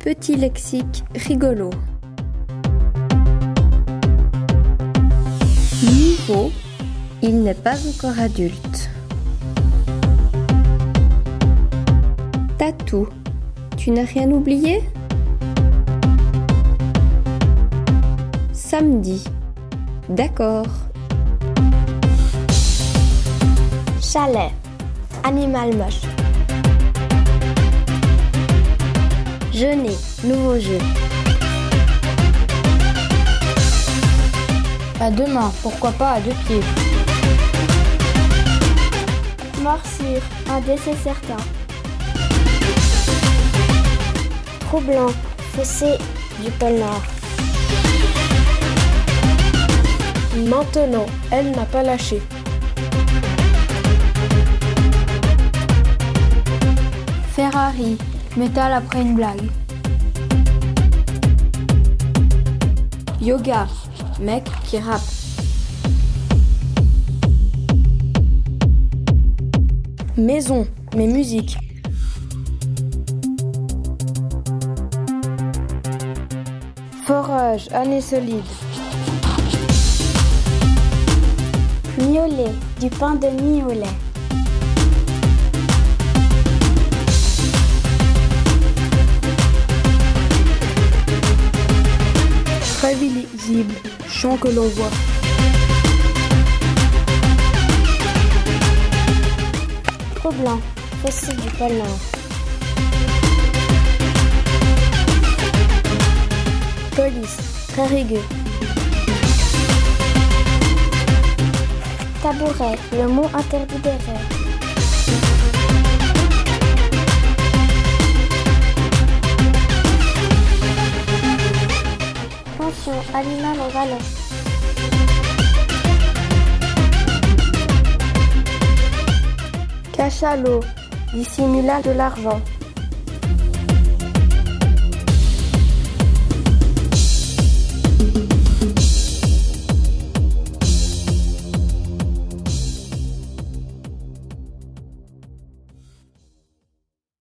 petit lexique rigolo. Niveau, il n'est pas encore adulte. Tatou, tu n'as rien oublié? Samedi, d'accord. Chalet. Animal moche. Jeûner. Nouveau jeu. À deux mains, pourquoi pas à deux pieds. Morsure. Un décès certain. Troublant. Fossé du pôle Nord. Maintenant, elle n'a pas lâché. Ferrari, métal après une blague. Yoga, mec qui rappe. Maison, mais musique. Forage, année solide. Miolet. Du pain de mie au lait. Très visible, champ que l'on voit. Troublant. Fossé du pôle. Police. Très rigueux. Tabouret. Le mot interdit des rêves. Pension. Animal en valeur. Cachalot, dissimula de l'argent.